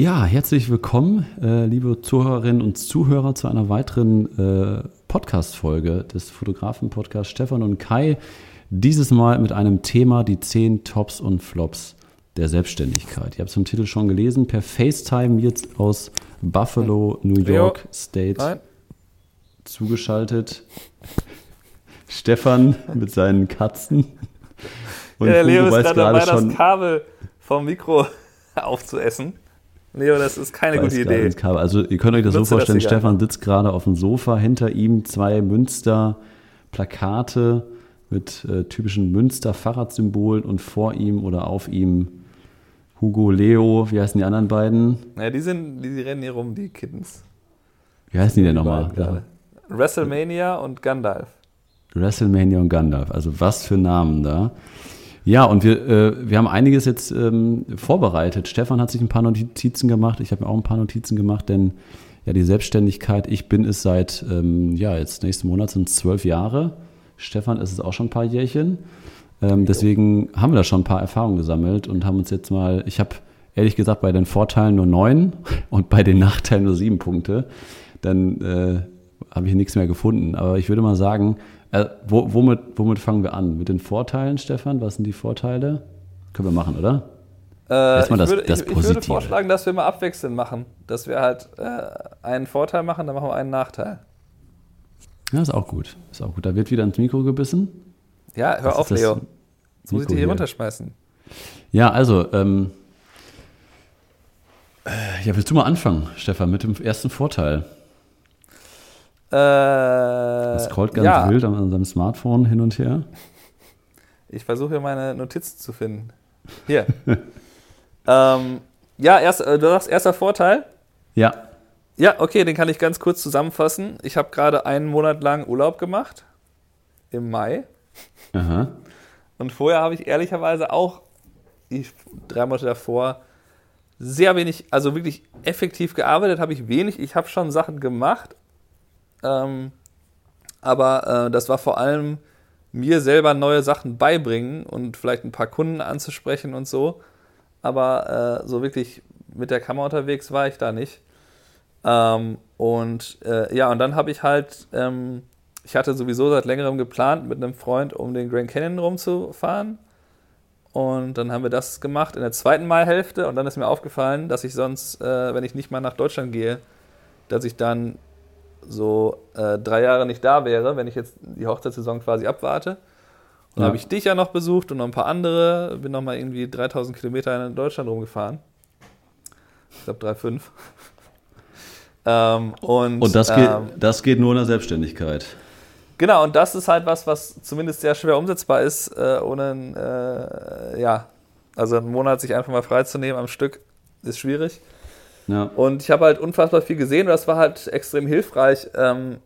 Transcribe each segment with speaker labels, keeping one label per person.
Speaker 1: Ja, herzlich willkommen, äh, liebe Zuhörerinnen und Zuhörer, zu einer weiteren äh, Podcast-Folge des Fotografen-Podcasts Stefan und Kai. Dieses Mal mit einem Thema, die zehn Tops und Flops der Selbstständigkeit. Ihr habt es im Titel schon gelesen, per FaceTime jetzt aus Buffalo, New York State Nein. zugeschaltet. Stefan mit seinen Katzen.
Speaker 2: Und ja, der Leo ist gerade dabei, das Kabel vom Mikro aufzuessen. Leo, das ist keine gute Idee.
Speaker 1: Also ihr könnt euch das Nutze so vorstellen, Stefan sitzt gerade auf dem Sofa, hinter ihm zwei Münster-Plakate mit äh, typischen Münster-Fahrradsymbolen und vor ihm oder auf ihm Hugo, Leo, wie heißen die anderen beiden?
Speaker 2: Ja, die sind, die, die rennen hier rum, die Kittens.
Speaker 1: Wie heißen die denn nochmal? Ja.
Speaker 2: WrestleMania und Gandalf.
Speaker 1: WrestleMania und Gandalf, also was für Namen da. Ja, und wir, äh, wir haben einiges jetzt ähm, vorbereitet. Stefan hat sich ein paar Notizen gemacht, ich habe mir auch ein paar Notizen gemacht, denn ja, die Selbstständigkeit, ich bin es seit, ähm, ja, jetzt nächsten Monat sind es zwölf Jahre. Stefan ist es auch schon ein paar Jährchen. Ähm, deswegen haben wir da schon ein paar Erfahrungen gesammelt und haben uns jetzt mal, ich habe ehrlich gesagt bei den Vorteilen nur neun und bei den Nachteilen nur sieben Punkte. Dann äh, habe ich nichts mehr gefunden. Aber ich würde mal sagen, äh, wo, womit, womit fangen wir an? Mit den Vorteilen, Stefan? Was sind die Vorteile? Können wir machen, oder?
Speaker 2: Äh, Erstmal das, würde, das ich, ich, würde vorschlagen, dass wir mal abwechselnd machen. Dass wir halt äh, einen Vorteil machen, dann machen wir einen Nachteil.
Speaker 1: Ja, ist auch gut. Ist auch gut. Da wird wieder ins Mikro gebissen.
Speaker 2: Ja, hör Was auf, Leo. Jetzt muss ich dir hier runterschmeißen.
Speaker 1: Ja, also, ähm, äh, ja, willst du mal anfangen, Stefan, mit dem ersten Vorteil?
Speaker 2: Äh, das
Speaker 1: scrollt ganz ja. wild an seinem Smartphone hin und her.
Speaker 2: Ich versuche hier meine Notizen zu finden. Hier. ähm, ja, erst, äh, du sagst erster Vorteil?
Speaker 1: Ja.
Speaker 2: Ja, okay, den kann ich ganz kurz zusammenfassen. Ich habe gerade einen Monat lang Urlaub gemacht. Im Mai.
Speaker 1: Aha.
Speaker 2: Und vorher habe ich ehrlicherweise auch die drei Monate davor sehr wenig, also wirklich effektiv gearbeitet habe ich wenig. Ich habe schon Sachen gemacht, ähm, aber äh, das war vor allem mir selber neue Sachen beibringen und vielleicht ein paar Kunden anzusprechen und so. Aber äh, so wirklich mit der Kamera unterwegs war ich da nicht. Ähm, und äh, ja, und dann habe ich halt, ähm, ich hatte sowieso seit längerem geplant, mit einem Freund um den Grand Canyon rumzufahren. Und dann haben wir das gemacht in der zweiten Maihälfte. Und dann ist mir aufgefallen, dass ich sonst, äh, wenn ich nicht mal nach Deutschland gehe, dass ich dann so äh, drei Jahre nicht da wäre, wenn ich jetzt die Hochzeitssaison quasi abwarte. Und dann ja. habe ich dich ja noch besucht und noch ein paar andere. Bin noch mal irgendwie 3000 Kilometer in Deutschland rumgefahren. Ich glaube 3,5.
Speaker 1: ähm, und und das, geht, ähm, das geht nur in der Selbstständigkeit.
Speaker 2: Genau, und das ist halt was, was zumindest sehr schwer umsetzbar ist, äh, ohne, äh, ja, also einen Monat sich einfach mal freizunehmen am Stück, ist schwierig.
Speaker 1: Ja.
Speaker 2: Und ich habe halt unfassbar viel gesehen und das war halt extrem hilfreich, ähm,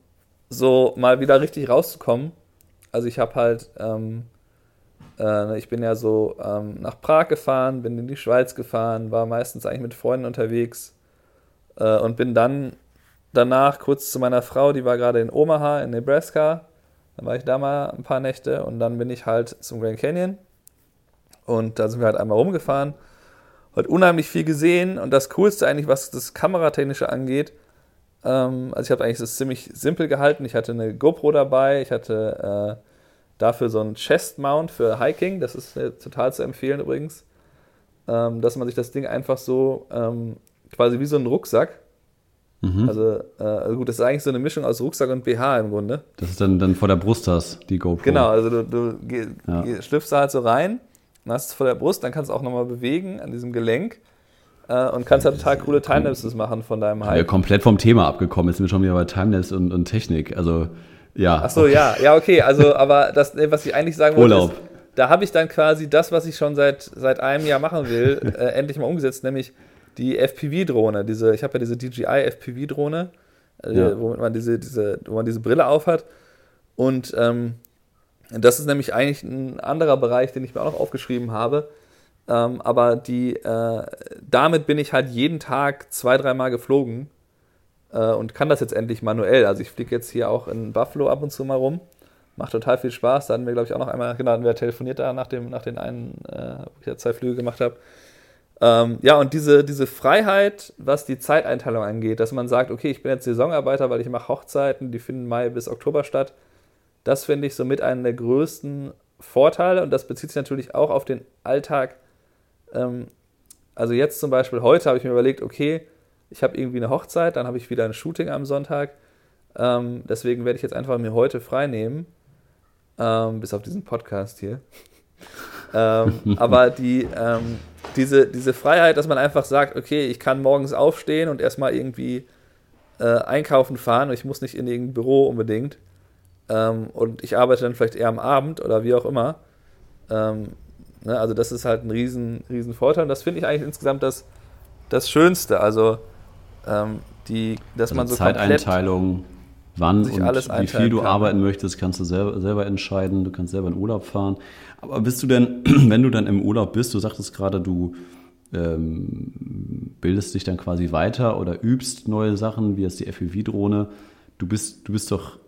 Speaker 2: so mal wieder richtig rauszukommen. Also ich habe halt, ähm, äh, ich bin ja so ähm, nach Prag gefahren, bin in die Schweiz gefahren, war meistens eigentlich mit Freunden unterwegs äh, und bin dann danach kurz zu meiner Frau, die war gerade in Omaha in Nebraska. Dann war ich da mal ein paar Nächte und dann bin ich halt zum Grand Canyon und da sind wir halt einmal rumgefahren heute unheimlich viel gesehen und das Coolste eigentlich, was das Kameratechnische angeht, ähm, also ich habe eigentlich das ziemlich simpel gehalten. Ich hatte eine GoPro dabei, ich hatte äh, dafür so einen Chest Mount für Hiking, das ist äh, total zu empfehlen übrigens, ähm, dass man sich das Ding einfach so ähm, quasi wie so ein Rucksack Mhm. Also, äh, also, gut, das ist eigentlich so eine Mischung aus Rucksack und BH im Grunde.
Speaker 1: Das ist dann, dann vor der Brust hast, die GoPro.
Speaker 2: Genau, also du, du ja. schlüpfst da halt so rein dann hast du es vor der Brust, dann kannst du auch nochmal bewegen an diesem Gelenk äh, und kannst halt total coole Timelapses machen von deinem
Speaker 1: Hike. Ja, komplett vom Thema abgekommen. Jetzt sind wir schon wieder bei Timelapse und, und Technik. Also, ja.
Speaker 2: Ach so, ja, ja, okay. Also, aber das, was ich eigentlich sagen wollte, Urlaub. Ist, da habe ich dann quasi das, was ich schon seit, seit einem Jahr machen will, äh, endlich mal umgesetzt, nämlich die FPV-Drohne. Diese, ich habe ja diese DJI FPV-Drohne, äh, ja. womit man diese, diese, wo man diese Brille aufhat. Und ähm, das ist nämlich eigentlich ein anderer Bereich, den ich mir auch noch aufgeschrieben habe. Ähm, aber die, äh, damit bin ich halt jeden Tag zwei, dreimal geflogen äh, und kann das jetzt endlich manuell. Also ich fliege jetzt hier auch in Buffalo ab und zu mal rum. Macht total viel Spaß. Da hatten wir, glaube ich, auch noch einmal, genau, wir telefoniert da nach, dem, nach den einen, äh, wo ich ja zwei Flüge gemacht habe. Ähm, ja, und diese, diese Freiheit, was die Zeiteinteilung angeht, dass man sagt, okay, ich bin jetzt Saisonarbeiter, weil ich mache Hochzeiten, die finden Mai bis Oktober statt, das finde ich somit einen der größten Vorteile und das bezieht sich natürlich auch auf den Alltag. Ähm, also jetzt zum Beispiel heute habe ich mir überlegt, okay, ich habe irgendwie eine Hochzeit, dann habe ich wieder ein Shooting am Sonntag. Ähm, deswegen werde ich jetzt einfach mir heute frei nehmen, ähm, bis auf diesen Podcast hier. aber die, diese, diese Freiheit, dass man einfach sagt, okay, ich kann morgens aufstehen und erstmal irgendwie äh, einkaufen fahren und ich muss nicht in irgendein Büro unbedingt. Ähm, und ich arbeite dann vielleicht eher am Abend oder wie auch immer. Ähm, ne, also das ist halt ein riesen, riesen Vorteil und das finde ich eigentlich insgesamt das, das Schönste. Also ähm, die, dass also man so
Speaker 1: Zeiteinteilung, wann und wie viel du kann. arbeiten möchtest, kannst du selber, selber entscheiden. Du kannst selber in Urlaub fahren. Aber bist du denn, wenn du dann im Urlaub bist, du sagtest gerade, du ähm, bildest dich dann quasi weiter oder übst neue Sachen, wie jetzt die FPV-Drohne. Du bist, du bist doch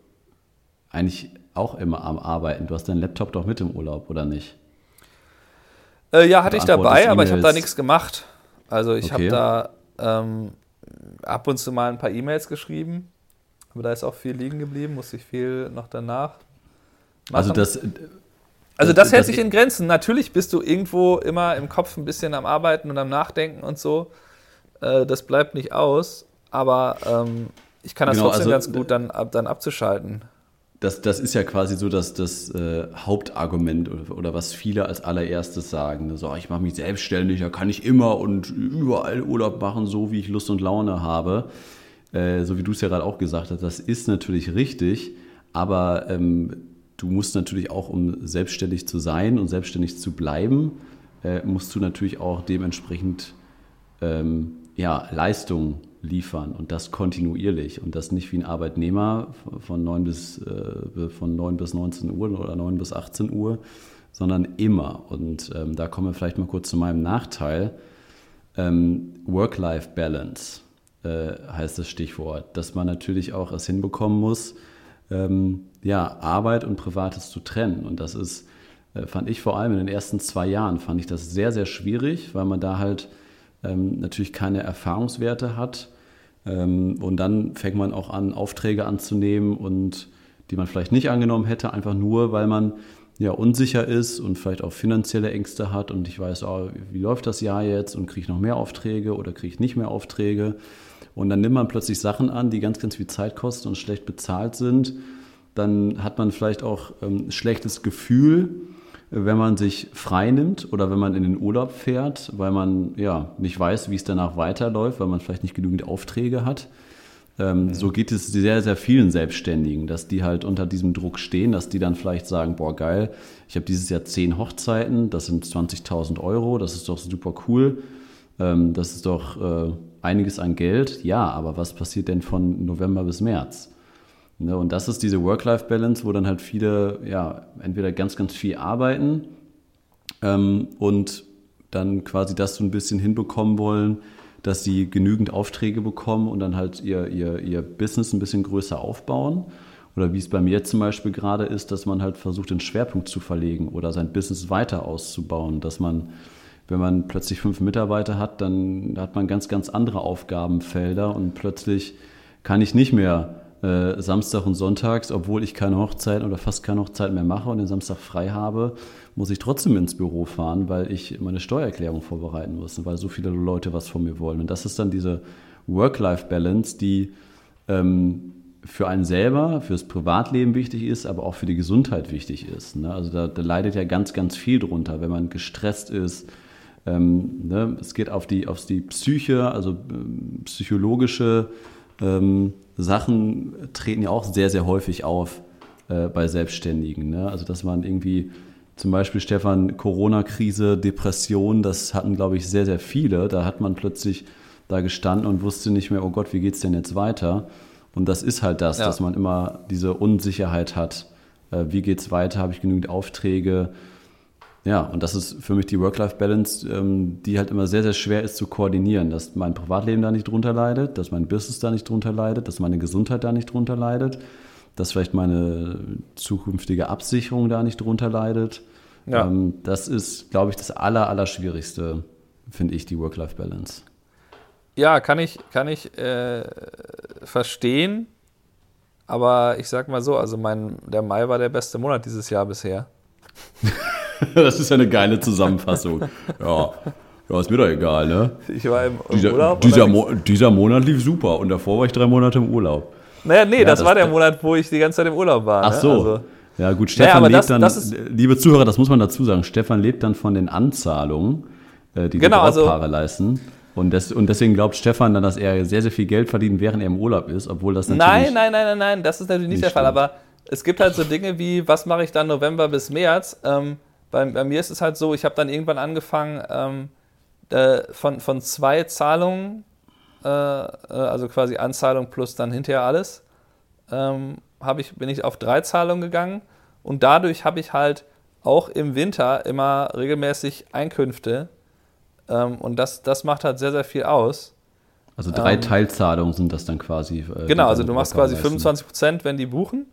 Speaker 1: eigentlich auch immer am Arbeiten. Du hast deinen Laptop doch mit im Urlaub, oder nicht?
Speaker 2: Äh, ja, hatte ich dabei, aber ich habe da nichts gemacht. Also ich okay. habe da ähm, ab und zu mal ein paar E-Mails geschrieben, aber da ist auch viel liegen geblieben, musste ich viel noch danach.
Speaker 1: Also machen. Also das.
Speaker 2: Also das, das hält das sich in Grenzen. Natürlich bist du irgendwo immer im Kopf ein bisschen am Arbeiten und am Nachdenken und so. Äh, das bleibt nicht aus, aber ähm, ich kann das genau, trotzdem also, ganz gut dann, ab, dann abzuschalten
Speaker 1: das, das ist ja quasi so das, das äh, Hauptargument oder, oder, was viele als allererstes sagen. So, ich mache mich selbstständig, da kann ich immer und überall Urlaub machen, so wie ich Lust und Laune habe. Äh, so wie du es ja gerade auch gesagt hast, das ist natürlich richtig, aber ähm, du musst natürlich auch, um selbstständig zu sein und selbstständig zu bleiben, äh, musst du natürlich auch dementsprechend ähm, ja, Leistung liefern und das kontinuierlich und das nicht wie ein Arbeitnehmer von 9 bis, äh, von 9 bis 19 Uhr oder 9 bis 18 Uhr, sondern immer. Und ähm, da kommen wir vielleicht mal kurz zu meinem Nachteil. Ähm, Work-Life-Balance äh, heißt das Stichwort, dass man natürlich auch es hinbekommen muss, ähm, ja, Arbeit und Privates zu trennen. Und das ist, äh, fand ich vor allem in den ersten zwei Jahren, fand ich das sehr, sehr schwierig, weil man da halt ähm, natürlich keine Erfahrungswerte hat und dann fängt man auch an, Aufträge anzunehmen und die man vielleicht nicht angenommen hätte, einfach nur, weil man ja unsicher ist und vielleicht auch finanzielle Ängste hat und ich weiß, oh, wie läuft das Jahr jetzt und kriege ich noch mehr Aufträge oder kriege ich nicht mehr Aufträge. Und dann nimmt man plötzlich Sachen an, die ganz, ganz viel Zeit kosten und schlecht bezahlt sind. Dann hat man vielleicht auch ähm, schlechtes Gefühl wenn man sich frei nimmt oder wenn man in den Urlaub fährt, weil man ja nicht weiß, wie es danach weiterläuft, weil man vielleicht nicht genügend Aufträge hat. Ähm, mhm. So geht es sehr, sehr vielen Selbstständigen, dass die halt unter diesem Druck stehen, dass die dann vielleicht sagen, boah geil, ich habe dieses Jahr zehn Hochzeiten, das sind 20.000 Euro, das ist doch super cool, ähm, das ist doch äh, einiges an Geld. Ja, aber was passiert denn von November bis März? Ne, und das ist diese Work-Life-Balance, wo dann halt viele ja entweder ganz, ganz viel arbeiten ähm, und dann quasi das so ein bisschen hinbekommen wollen, dass sie genügend Aufträge bekommen und dann halt ihr, ihr, ihr Business ein bisschen größer aufbauen. Oder wie es bei mir zum Beispiel gerade ist, dass man halt versucht, den Schwerpunkt zu verlegen oder sein Business weiter auszubauen. Dass man, wenn man plötzlich fünf Mitarbeiter hat, dann hat man ganz, ganz andere Aufgabenfelder und plötzlich kann ich nicht mehr äh, Samstag und Sonntags, obwohl ich keine Hochzeit oder fast keine Hochzeit mehr mache und den Samstag frei habe, muss ich trotzdem ins Büro fahren, weil ich meine Steuererklärung vorbereiten muss und weil so viele Leute was von mir wollen. Und das ist dann diese Work-Life-Balance, die ähm, für einen selber, fürs Privatleben wichtig ist, aber auch für die Gesundheit wichtig ist. Ne? Also da, da, leidet ja ganz, ganz viel drunter, wenn man gestresst ist. Ähm, ne? Es geht auf die, auf die Psyche, also ähm, psychologische ähm, Sachen treten ja auch sehr, sehr häufig auf äh, bei Selbstständigen. Ne? Also, dass man irgendwie zum Beispiel, Stefan, Corona-Krise, Depression, das hatten, glaube ich, sehr, sehr viele. Da hat man plötzlich da gestanden und wusste nicht mehr, oh Gott, wie geht es denn jetzt weiter? Und das ist halt das, ja. dass man immer diese Unsicherheit hat. Äh, wie geht es weiter? Habe ich genügend Aufträge? Ja, und das ist für mich die Work-Life-Balance, ähm, die halt immer sehr, sehr schwer ist zu koordinieren, dass mein Privatleben da nicht drunter leidet, dass mein Business da nicht drunter leidet, dass meine Gesundheit da nicht drunter leidet, dass vielleicht meine zukünftige Absicherung da nicht drunter leidet. Ja. Ähm, das ist, glaube ich, das Aller, Allerschwierigste finde ich, die Work-Life-Balance.
Speaker 2: Ja, kann ich, kann ich äh, verstehen. Aber ich sag mal so, also mein, der Mai war der beste Monat dieses Jahr bisher.
Speaker 1: das ist ja eine geile Zusammenfassung. ja. Ja, ist mir doch egal, ne?
Speaker 2: Ich war im,
Speaker 1: dieser,
Speaker 2: Urlaub.
Speaker 1: Dieser, Mo dieser Monat lief super und davor war ich drei Monate im Urlaub.
Speaker 2: Naja, nee, ja, das, das, war der Monat, wo ich die ganze Zeit im Urlaub war.
Speaker 1: Ach ne? so. Also, ja, gut, Stefan naja, lebt das, dann, das liebe Zuhörer, das muss man dazu sagen, Stefan lebt dann von den Anzahlungen, äh, die
Speaker 2: genau,
Speaker 1: die Brautpaare also, leisten. Und, das, und deswegen glaubt Stefan dann, dass er sehr, sehr viel Geld verdient, während er im Urlaub ist, obwohl das natürlich.
Speaker 2: Nein, nein, nein, nein, nein, das ist natürlich nicht, nicht der Fall. Aber es gibt halt so Dinge wie, was mache ich dann November bis März? Ähm, bei, bei, mir ist es halt so, ich habe dann irgendwann angefangen, ähm, äh, von, von zwei Zahlungen, äh, äh, also quasi Anzahlung plus dann hinterher alles, ähm, ich, bin ich auf drei Zahlungen gegangen und dadurch habe ich halt auch im Winter immer regelmäßig Einkünfte ähm, und das, das macht halt sehr, sehr viel aus.
Speaker 1: Also drei ähm, Teilzahlungen sind das dann quasi.
Speaker 2: Äh, genau, also du machst quasi 25 Prozent, wenn die buchen.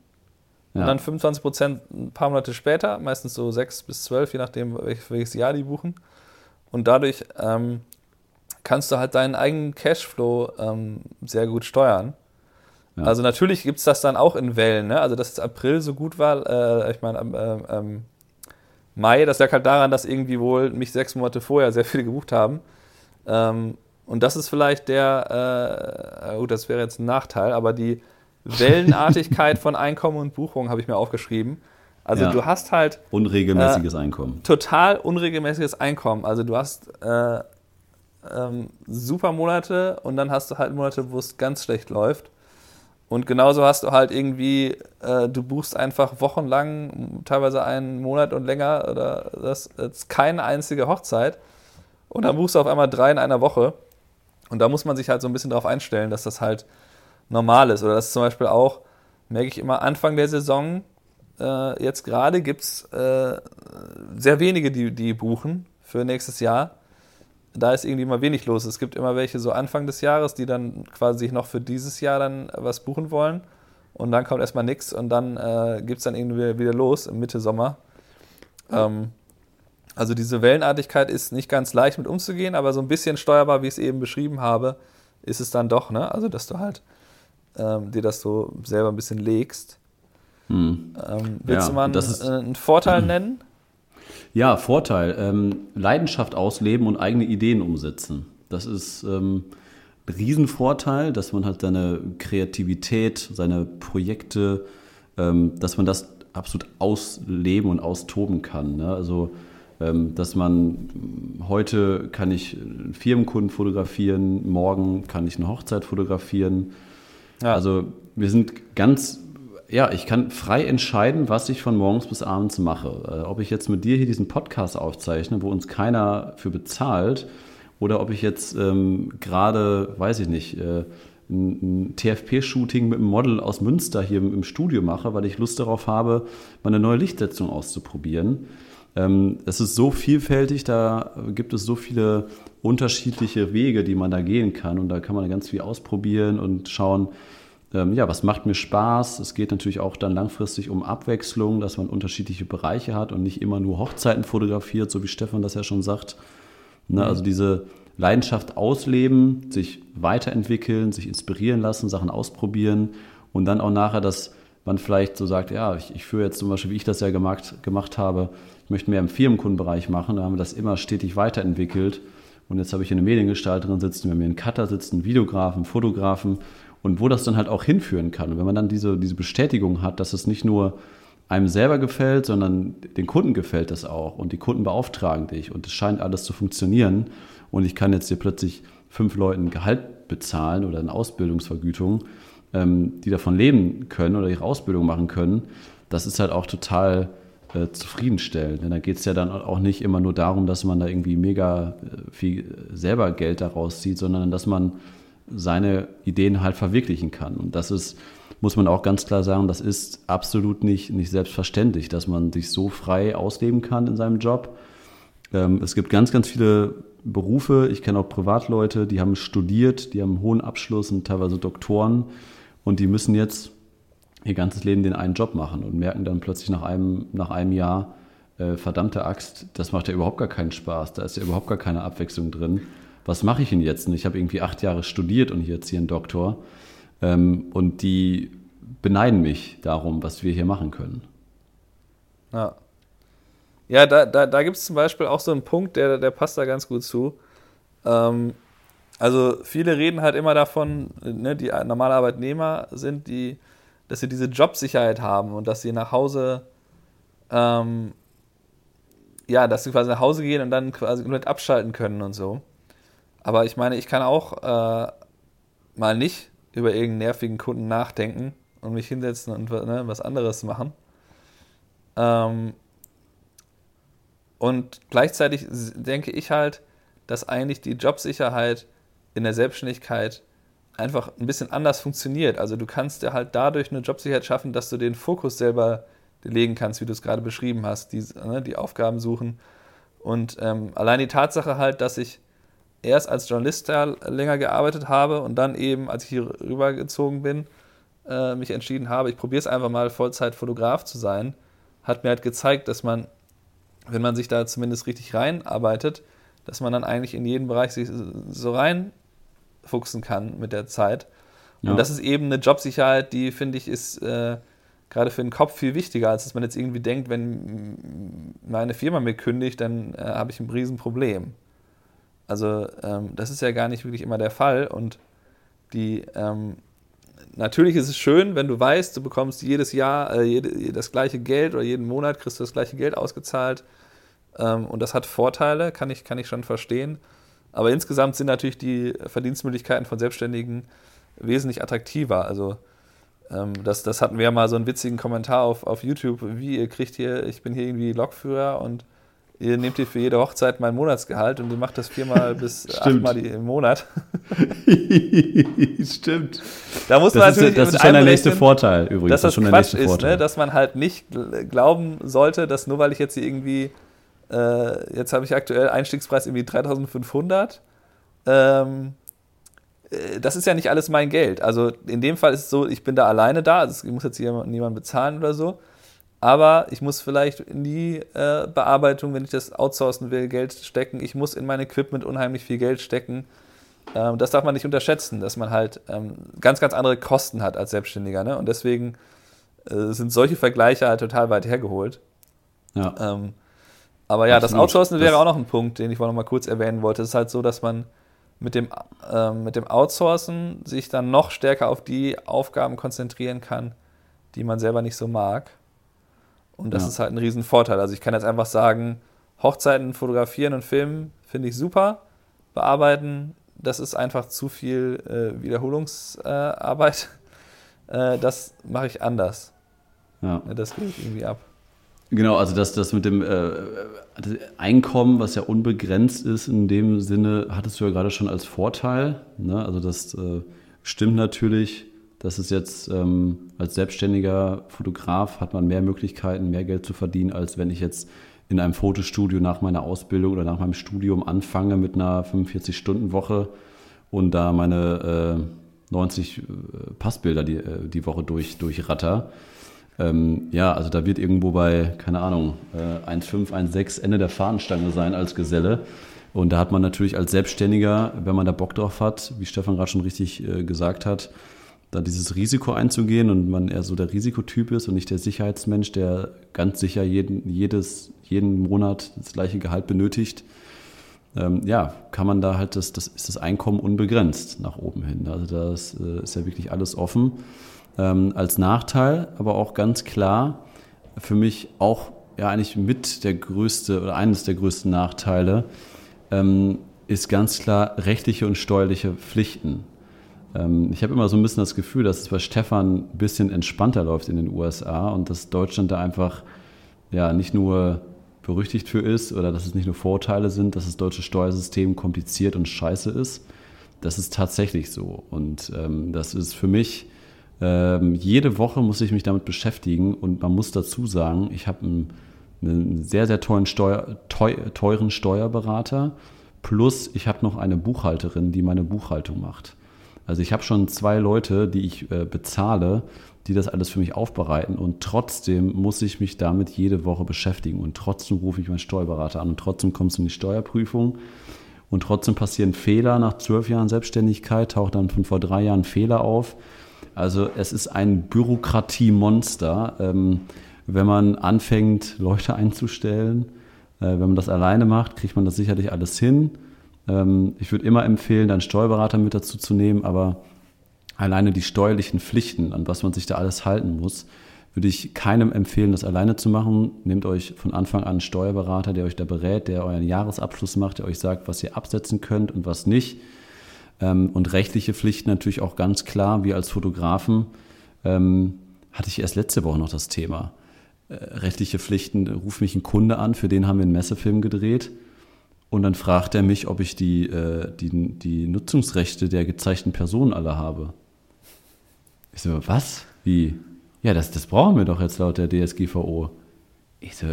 Speaker 2: Ja. Und dann 25 Prozent ein paar Monate später, meistens so sechs bis zwölf, je nachdem, welches Jahr die buchen. Und dadurch ähm, kannst du halt deinen eigenen Cashflow ähm, sehr gut steuern. Ja. Also natürlich gibt es das dann auch in Wellen. Ne? Also dass April so gut war, äh, ich meine, äh, ähm, Mai, das lag halt daran, dass irgendwie wohl mich sechs Monate vorher sehr viele gebucht haben. Ähm, und das ist vielleicht der, äh, gut, das wäre jetzt ein Nachteil, aber die Wellenartigkeit von Einkommen und Buchungen habe ich mir aufgeschrieben. Also ja. du hast halt
Speaker 1: unregelmäßiges äh, Einkommen.
Speaker 2: Total unregelmäßiges Einkommen. Also du hast äh, ähm, super Monate und dann hast du halt Monate, wo es ganz schlecht läuft. Und genauso hast du halt irgendwie, äh, du buchst einfach wochenlang, teilweise einen Monat und länger, oder das ist keine einzige Hochzeit. Und dann buchst du auf einmal drei in einer Woche. Und da muss man sich halt so ein bisschen darauf einstellen, dass das halt normal ist. Oder das ist zum Beispiel auch, merke ich immer, Anfang der Saison, äh, jetzt gerade gibt es äh, sehr wenige, die, die buchen für nächstes Jahr da ist irgendwie mal wenig los. Es gibt immer welche so Anfang des Jahres, die dann quasi noch für dieses Jahr dann was buchen wollen. Und dann kommt erstmal nichts und dann äh, gibt es dann irgendwie wieder los im Mitte Sommer. Ähm, also diese Wellenartigkeit ist nicht ganz leicht mit umzugehen, aber so ein bisschen steuerbar, wie ich es eben beschrieben habe, ist es dann doch. Ne? Also dass du halt ähm, dir das so selber ein bisschen legst. Hm. Ähm, willst ja, du mal einen, äh, einen Vorteil nennen?
Speaker 1: Ja, Vorteil. Ähm, Leidenschaft ausleben und eigene Ideen umsetzen. Das ist ähm, ein Riesenvorteil, dass man halt seine Kreativität, seine Projekte, ähm, dass man das absolut ausleben und austoben kann. Ne? Also, ähm, dass man heute kann ich Firmenkunden fotografieren, morgen kann ich eine Hochzeit fotografieren. Ja. Also, wir sind ganz ja, ich kann frei entscheiden, was ich von morgens bis abends mache. Äh, ob ich jetzt mit dir hier diesen Podcast aufzeichne, wo uns keiner für bezahlt, oder ob ich jetzt ähm, gerade, weiß ich nicht, äh, ein, TFP-Shooting mit einem Model aus Münster hier im, im, Studio mache, weil ich Lust darauf habe, meine neue Lichtsetzung auszuprobieren. Ähm, es ist so vielfältig, da gibt es so viele unterschiedliche Wege, die man da gehen kann und da kann man ganz viel ausprobieren und schauen, ähm, ja, was macht mir Spaß? Es geht natürlich auch dann langfristig um Abwechslung, dass man unterschiedliche Bereiche hat und nicht immer nur Hochzeiten fotografiert, so wie Stefan das ja schon sagt. Ne, also diese Leidenschaft ausleben, sich weiterentwickeln, sich inspirieren lassen, Sachen ausprobieren und dann auch nachher, dass man vielleicht so sagt, ja, ich, ich führe jetzt zum Beispiel, wie ich das ja gemacht, gemacht habe, ich möchte mehr im Firmenkundenbereich machen, da haben wir das immer stetig weiterentwickelt und jetzt habe ich eine Mediengestalterin sitzen, wir haben hier einen Cutter sitzen, einen Videografen, Fotografen. Und wo das dann halt auch hinführen kann. Und wenn man dann diese, diese Bestätigung hat, dass es nicht nur einem selber gefällt, sondern den Kunden gefällt das auch. Und die Kunden beauftragen dich. Und es scheint alles zu funktionieren. Und ich kann jetzt hier plötzlich fünf Leuten Gehalt bezahlen oder eine Ausbildungsvergütung, ähm, die davon leben können oder ihre Ausbildung machen können, das ist halt auch total äh, zufriedenstellend. Denn da geht es ja dann auch nicht immer nur darum, dass man da irgendwie mega äh, viel selber Geld daraus zieht, sondern dass man seine Ideen halt verwirklichen kann. Und das ist, muss man auch ganz klar sagen, das ist absolut nicht, nicht selbstverständlich, dass man sich so frei ausleben kann in seinem Job. Ähm, es gibt ganz, ganz viele Berufe, ich kenne auch Privatleute, die haben studiert, die haben einen hohen Abschluss und teilweise Doktoren und die müssen jetzt ihr ganzes Leben den einen Job machen und merken dann plötzlich nach einem, nach einem Jahr, äh, verdammte Axt, das macht ja überhaupt gar keinen Spaß, da ist ja überhaupt gar keine Abwechslung drin. Was mache ich denn jetzt? Und ich habe irgendwie acht Jahre studiert und jetzt hier einen Doktor. Ähm, und die beneiden mich darum, was wir hier machen können.
Speaker 2: Ja. Ja, da, da, da gibt es zum Beispiel auch so einen Punkt, der, der passt da ganz gut zu. Ähm, also viele reden halt immer davon, ne, die normale Arbeitnehmer sind, die, dass sie diese Jobsicherheit haben und dass sie nach Hause, ähm, ja, dass sie quasi nach Hause gehen und dann quasi komplett abschalten können und so. Aber ich meine, ich kann auch äh, mal nicht über irgendeinen nervigen Kunden nachdenken und mich hinsetzen und ne, was anderes machen. Ähm, und gleichzeitig denke ich halt, dass eigentlich die Jobsicherheit in der Selbstständigkeit einfach ein bisschen anders funktioniert. Also du kannst ja halt dadurch eine Jobsicherheit schaffen, dass du den Fokus selber legen kannst, wie du es gerade beschrieben hast, die, ne, die Aufgaben suchen. Und ähm, allein die Tatsache halt, dass ich erst als Journalist da länger gearbeitet habe und dann eben, als ich hier rübergezogen bin, äh, mich entschieden habe, ich probiere es einfach mal Vollzeit-Fotograf zu sein, hat mir halt gezeigt, dass man wenn man sich da zumindest richtig reinarbeitet, dass man dann eigentlich in jeden Bereich sich so reinfuchsen kann mit der Zeit. Ja. Und das ist eben eine Jobsicherheit, die, finde ich, ist äh, gerade für den Kopf viel wichtiger, als dass man jetzt irgendwie denkt, wenn meine Firma mir kündigt, dann äh, habe ich ein Riesenproblem. Also ähm, das ist ja gar nicht wirklich immer der Fall. Und die ähm, natürlich ist es schön, wenn du weißt, du bekommst jedes Jahr äh, jede, das gleiche Geld oder jeden Monat kriegst du das gleiche Geld ausgezahlt. Ähm, und das hat Vorteile, kann ich, kann ich schon verstehen. Aber insgesamt sind natürlich die Verdienstmöglichkeiten von Selbstständigen wesentlich attraktiver. Also ähm, das, das hatten wir ja mal so einen witzigen Kommentar auf, auf YouTube, wie ihr kriegt hier, ich bin hier irgendwie Lokführer und ihr nehmt ihr für jede Hochzeit mein Monatsgehalt und ihr macht das viermal bis achtmal im Monat.
Speaker 1: Stimmt.
Speaker 2: Da muss
Speaker 1: das
Speaker 2: man natürlich
Speaker 1: ist, das ist schon der nächste Vorteil übrigens.
Speaker 2: Dass das,
Speaker 1: das
Speaker 2: schon Quatsch ist, ne? dass man halt nicht glauben sollte, dass nur weil ich jetzt hier irgendwie, äh, jetzt habe ich aktuell Einstiegspreis irgendwie 3500, ähm, äh, das ist ja nicht alles mein Geld. Also in dem Fall ist es so, ich bin da alleine da, also ich muss jetzt hier niemand bezahlen oder so aber ich muss vielleicht in die äh, Bearbeitung, wenn ich das outsourcen will, Geld stecken. Ich muss in mein Equipment unheimlich viel Geld stecken. Ähm, das darf man nicht unterschätzen, dass man halt ähm, ganz, ganz andere Kosten hat als Selbstständiger. Ne? Und deswegen äh, sind solche Vergleiche halt total weit hergeholt. Ja. Ähm, aber ja, Absolut. das Outsourcen wäre auch noch ein Punkt, den ich noch mal kurz erwähnen wollte. Es ist halt so, dass man mit dem, äh, mit dem Outsourcen sich dann noch stärker auf die Aufgaben konzentrieren kann, die man selber nicht so mag. Und das ja. ist halt ein Riesenvorteil. Also ich kann jetzt einfach sagen, Hochzeiten fotografieren und filmen finde ich super. Bearbeiten, das ist einfach zu viel äh, Wiederholungsarbeit. Äh, das mache ich anders. Ja. Das geht irgendwie ab.
Speaker 1: Genau, also das, das mit dem äh, Einkommen, was ja unbegrenzt ist, in dem Sinne, hattest du ja gerade schon als Vorteil. Ne? Also das äh, stimmt natürlich das ist jetzt ähm, als selbstständiger Fotograf hat man mehr Möglichkeiten, mehr Geld zu verdienen, als wenn ich jetzt in einem Fotostudio nach meiner Ausbildung oder nach meinem Studium anfange mit einer 45-Stunden-Woche und da meine äh, 90 äh, Passbilder die, äh, die Woche durch, durchratter. Ähm, ja, also da wird irgendwo bei, keine Ahnung, äh, 1,5, 1,6 Ende der Fahnenstange sein als Geselle. Und da hat man natürlich als Selbstständiger, wenn man da Bock drauf hat, wie Stefan gerade schon richtig äh, gesagt hat, da dieses Risiko einzugehen und man eher so der Risikotyp ist und nicht der Sicherheitsmensch, der ganz sicher jeden, jedes, jeden Monat das gleiche Gehalt benötigt, ähm, ja, kann man da halt, das, das ist das Einkommen unbegrenzt nach oben hin. Also das äh, ist ja wirklich alles offen. Ähm, als Nachteil, aber auch ganz klar, für mich auch ja eigentlich mit der größte oder eines der größten Nachteile, ähm, ist ganz klar rechtliche und steuerliche Pflichten. Ähm, ich habe immer so ein bisschen das Gefühl, dass es bei Stefan ein bisschen entspannter läuft in den USA und dass Deutschland da einfach ja nicht nur berüchtigt für ist oder dass es nicht nur Vorteile sind, dass das deutsche Steuersystem kompliziert und scheiße ist. Das ist tatsächlich so. Und ähm, das ist für mich, ähm, jede Woche muss ich mich damit beschäftigen und man muss dazu sagen, ich habe einen, einen, sehr, sehr teuren, Steuer, teuren Steuerberater plus ich habe noch eine Buchhalterin, die meine Buchhaltung macht. Also ich habe schon zwei Leute, die ich äh, bezahle, die das alles für mich aufbereiten und trotzdem muss ich mich damit jede Woche beschäftigen und trotzdem rufe ich meinen Steuerberater an und trotzdem kommst du in die Steuerprüfung und trotzdem passieren Fehler. Nach zwölf Jahren Selbstständigkeit taucht dann von vor drei Jahren Fehler auf. Also es ist ein Bürokratiemonster, ähm, wenn man anfängt, Leute einzustellen. Äh, wenn man das alleine macht, kriegt man das sicherlich alles hin. Ähm, ich würde immer empfehlen, dann Steuerberater mit dazu zu nehmen, aber alleine die steuerlichen Pflichten, an was man sich da alles halten muss, würde ich keinem empfehlen, das alleine zu machen. Nehmt euch von Anfang an einen Steuerberater, der euch da berät, der euren Jahresabschluss macht, der euch sagt, was ihr absetzen könnt und was nicht. Ähm, und rechtliche Pflichten natürlich auch ganz klar. Wir als Fotografen ähm, hatte ich erst letzte Woche noch das Thema. Äh, rechtliche Pflichten, ruft mich ein Kunde an, für den haben wir einen Messefilm gedreht. Und dann fragt er mich, ob ich die, äh, die, die Nutzungsrechte der gezeigten Personen alle habe. Ich so, was? Wie? Ja, das, das brauchen wir doch jetzt laut der DSGVO. Ich so,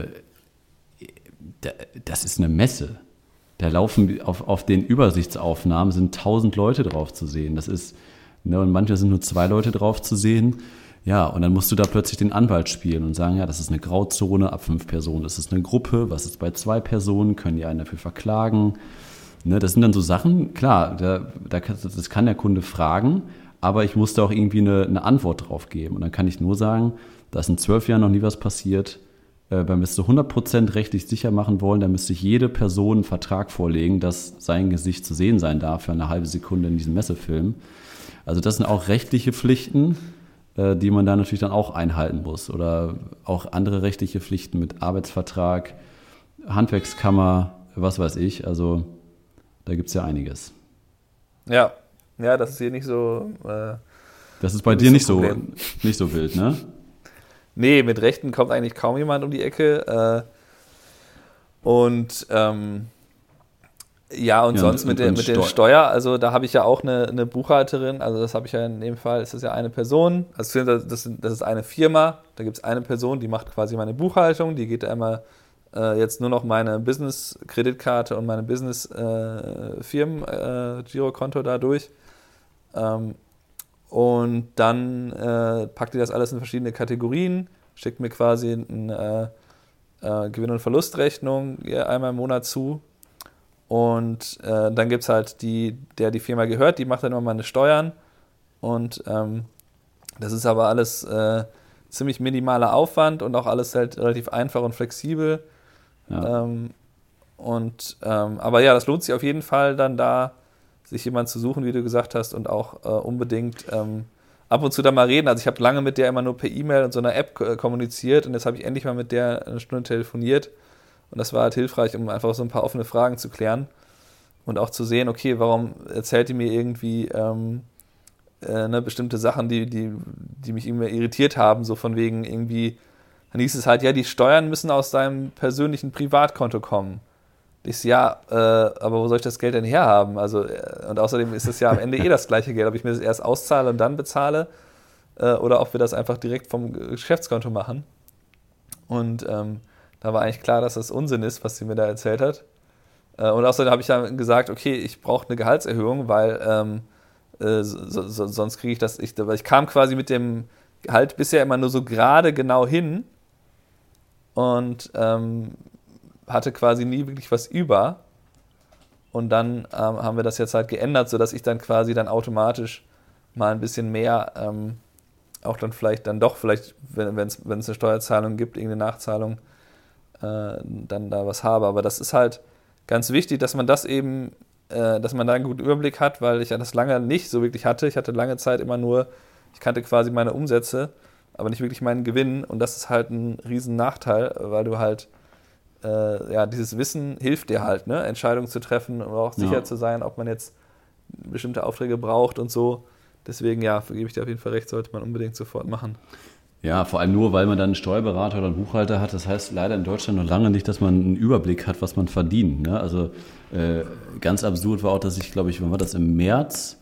Speaker 1: das ist eine Messe. Da laufen auf, auf den Übersichtsaufnahmen sind tausend Leute drauf zu sehen. Das ist, ne, und manchmal sind nur zwei Leute drauf zu sehen. Ja, und dann musst du da plötzlich den Anwalt spielen und sagen, ja, das ist eine Grauzone ab fünf Personen. Das ist eine Gruppe. Was ist bei zwei Personen? Können die einen dafür verklagen? Ne, das sind dann so Sachen, klar, da, da, das kann der Kunde fragen, aber ich musste auch irgendwie eine, eine Antwort drauf geben. Und dann kann ich nur sagen, da ist in zwölf Jahren noch nie was passiert. Wenn wir es zu 100% rechtlich sicher machen wollen, dann müsste jede Person einen Vertrag vorlegen, dass sein Gesicht zu sehen sein darf für eine halbe Sekunde in diesem Messefilm. Also das sind auch rechtliche Pflichten, äh, die man da natürlich dann auch einhalten muss. Oder auch andere rechtliche Pflichten mit Arbeitsvertrag, Handwerkskammer, was weiß ich. Also da gibt es ja einiges.
Speaker 2: Ja, ja, das ist hier nicht so. Äh,
Speaker 1: das ist bei dir nicht so, nicht so wild, ne?
Speaker 2: Nee, mit Rechten kommt eigentlich kaum jemand um die Ecke. Äh, und ähm, ja, und ja, sonst und, mit, der, mit der Steuer, also da habe ich ja auch eine, eine Buchhalterin, also das habe ich ja in dem Fall, ist das ja eine Person, also das, das ist eine Firma, da gibt es eine Person, die macht quasi meine Buchhaltung, die geht einmal äh, jetzt nur noch meine Business-Kreditkarte und meine Business-Firmen-Girokonto äh, da durch. Ähm, und dann äh, packt ihr das alles in verschiedene Kategorien, schickt mir quasi eine äh, äh, Gewinn- und Verlustrechnung einmal im Monat zu. Und äh, dann gibt es halt die, der die Firma gehört, die macht dann immer meine Steuern. Und ähm, das ist aber alles äh, ziemlich minimaler Aufwand und auch alles halt relativ einfach und flexibel. Ja. Ähm, und ähm, aber ja, das lohnt sich auf jeden Fall dann da sich jemanden zu suchen, wie du gesagt hast, und auch äh, unbedingt ähm, ab und zu da mal reden. Also ich habe lange mit der immer nur per E-Mail und so einer App äh, kommuniziert und jetzt habe ich endlich mal mit der eine Stunde telefoniert. Und das war halt hilfreich, um einfach so ein paar offene Fragen zu klären und auch zu sehen, okay, warum erzählt die mir irgendwie ähm, äh, ne, bestimmte Sachen, die, die, die mich irgendwie irritiert haben, so von wegen irgendwie, dann hieß es halt, ja, die Steuern müssen aus deinem persönlichen Privatkonto kommen. Ich ja, äh, aber wo soll ich das Geld denn herhaben? Also, äh, und außerdem ist es ja am Ende eh das gleiche Geld, ob ich mir das erst auszahle und dann bezahle äh, oder ob wir das einfach direkt vom Geschäftskonto machen. Und ähm, da war eigentlich klar, dass das Unsinn ist, was sie mir da erzählt hat. Äh, und außerdem habe ich dann gesagt, okay, ich brauche eine Gehaltserhöhung, weil ähm, äh, so, so, sonst kriege ich das. Ich, weil ich kam quasi mit dem Gehalt bisher immer nur so gerade genau hin und ähm, hatte quasi nie wirklich was über. Und dann ähm, haben wir das jetzt halt geändert, sodass ich dann quasi dann automatisch mal ein bisschen mehr ähm, auch dann vielleicht dann doch, vielleicht, wenn es eine Steuerzahlung gibt, irgendeine Nachzahlung, äh, dann da was habe. Aber das ist halt ganz wichtig, dass man das eben, äh, dass man da einen guten Überblick hat, weil ich ja das lange nicht so wirklich hatte. Ich hatte lange Zeit immer nur, ich kannte quasi meine Umsätze, aber nicht wirklich meinen Gewinn. Und das ist halt ein riesen Nachteil, weil du halt äh, ja, dieses Wissen hilft dir halt, ne? Entscheidungen zu treffen und auch sicher ja. zu sein, ob man jetzt bestimmte Aufträge braucht und so. Deswegen, ja, gebe ich dir auf jeden Fall recht, sollte man unbedingt sofort machen.
Speaker 1: Ja, vor allem nur, weil man dann einen Steuerberater oder einen Buchhalter hat. Das heißt leider in Deutschland noch lange nicht, dass man einen Überblick hat, was man verdient. Ne? Also äh, ganz absurd war auch, dass ich, glaube ich, wann war das im März,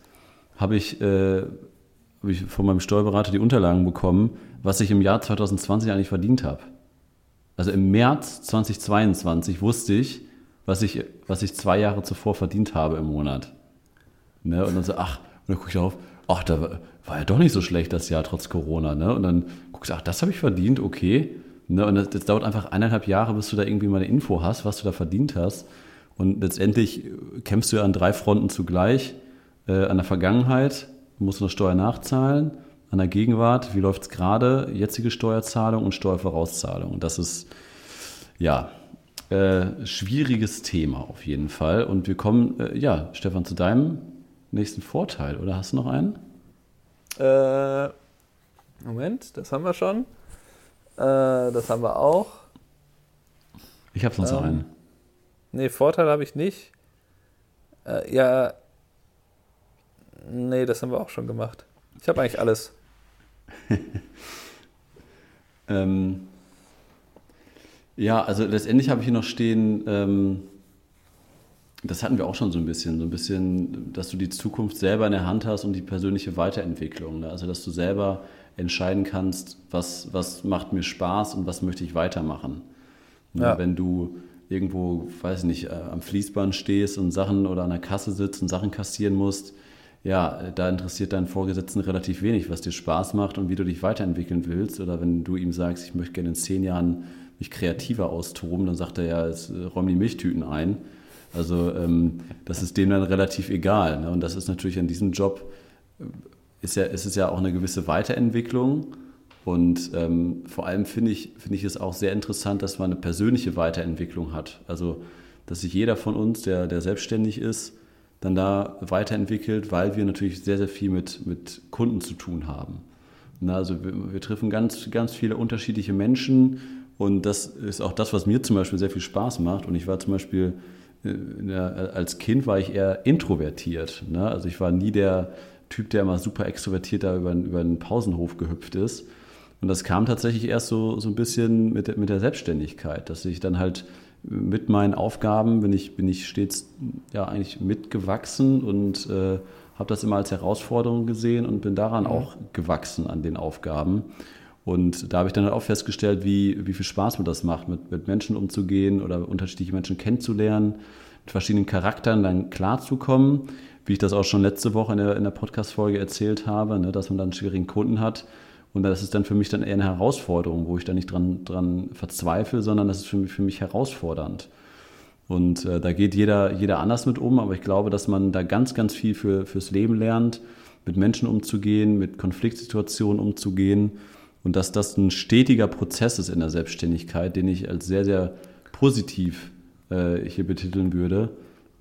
Speaker 1: habe ich, äh, hab ich von meinem Steuerberater die Unterlagen bekommen, was ich im Jahr 2020 eigentlich verdient habe also im März 2022 wusste ich, was ich, was ich zwei Jahre zuvor verdient habe im Monat. Ne? Und dann so, ach, dann gucke ich darauf, ach, da war ja doch nicht so schlecht das Jahr trotz Corona. Ne? Und dann guckst du, ach, das habe ich verdient, okay. Ne? Und das, das dauert einfach eineinhalb Jahre, bis du da irgendwie mal eine Info hast, was du da verdient hast. Und letztendlich kämpfst du ja an drei Fronten zugleich. Äh, an der Vergangenheit, musst du eine Steuer nachzahlen, an der Gegenwart, wie läuft es gerade, jetzige Steuerzahlung und Steuervorauszahlung. Und das ist, ja, äh, schwieriges Thema auf jeden Fall. Und wir kommen, äh, ja, Stefan, zu deinem nächsten Vorteil. Oder hast du noch einen?
Speaker 2: Äh, Moment, das haben wir schon. Äh, das haben wir auch.
Speaker 1: Ich habe sonst ähm, noch einen.
Speaker 2: Nee, Vorteil habe ich nicht. Äh, ja. Nee, das haben wir auch schon gemacht. Ich habe eigentlich alles.
Speaker 1: ähm, ja, also letztendlich habe ich hier noch stehen, ähm, das hatten wir auch schon so ein bisschen, so ein bisschen, dass du die Zukunft selber in der Hand hast und die persönliche Weiterentwicklung. Ne? Also dass du selber entscheiden kannst, was, was macht mir Spaß und was möchte ich weitermachen. Ne? Ja. Wenn du irgendwo, weiß nicht, äh, am Fließband stehst und Sachen oder an der Kasse sitzt und Sachen kassieren musst, ja, da interessiert deinen Vorgesetzten relativ wenig, was dir Spaß macht und wie du dich weiterentwickeln willst. Oder wenn du ihm sagst, ich möchte gerne in zehn Jahren mich kreativer austoben, dann sagt er ja, jetzt äh, räum die Milchtüten ein. Also ähm, das ist dem dann relativ egal. Ne? Und das ist natürlich an diesem Job, äh, ist, ja, ist es ja auch eine gewisse Weiterentwicklung. Und ähm, vor allem finde ich, find ich es auch sehr interessant, dass man eine persönliche Weiterentwicklung hat. Also dass sich jeder von uns, der, der selbstständig ist, dann da weiterentwickelt, weil wir natürlich sehr, sehr viel mit, mit Kunden zu tun haben. Na, also wir, wir treffen ganz, ganz viele unterschiedliche Menschen und das ist auch das, was mir zum Beispiel sehr viel Spaß macht. Und ich war zum Beispiel, äh, der, als Kind war ich eher introvertiert. Ne? Also ich war nie der Typ, der immer super extrovertiert da über, über einen Pausenhof gehüpft ist. Und das kam tatsächlich erst so, so ein bisschen mit, mit der Selbstständigkeit, dass ich dann halt mit meinen Aufgaben bin ich, bin ich stets ja eigentlich mitgewachsen und äh, habe das immer als Herausforderung gesehen und bin daran mhm. auch gewachsen an den Aufgaben. Und da habe ich dann halt auch festgestellt, wie, wie viel Spaß mir das macht, mit, mit Menschen umzugehen oder unterschiedliche Menschen kennenzulernen, mit verschiedenen Charakteren dann klarzukommen, wie ich das auch schon letzte Woche in der, in der Podcast-Folge erzählt habe, ne, dass man dann einen schwierigen Kunden hat. Und das ist dann für mich dann eher eine Herausforderung, wo ich da nicht dran, dran verzweifle, sondern das ist für mich, für mich herausfordernd. Und äh, da geht jeder, jeder anders mit um, aber ich glaube, dass man da ganz, ganz viel für, fürs Leben lernt, mit Menschen umzugehen, mit Konfliktsituationen umzugehen und dass das ein stetiger Prozess ist in der Selbstständigkeit, den ich als sehr, sehr positiv äh, hier betiteln würde,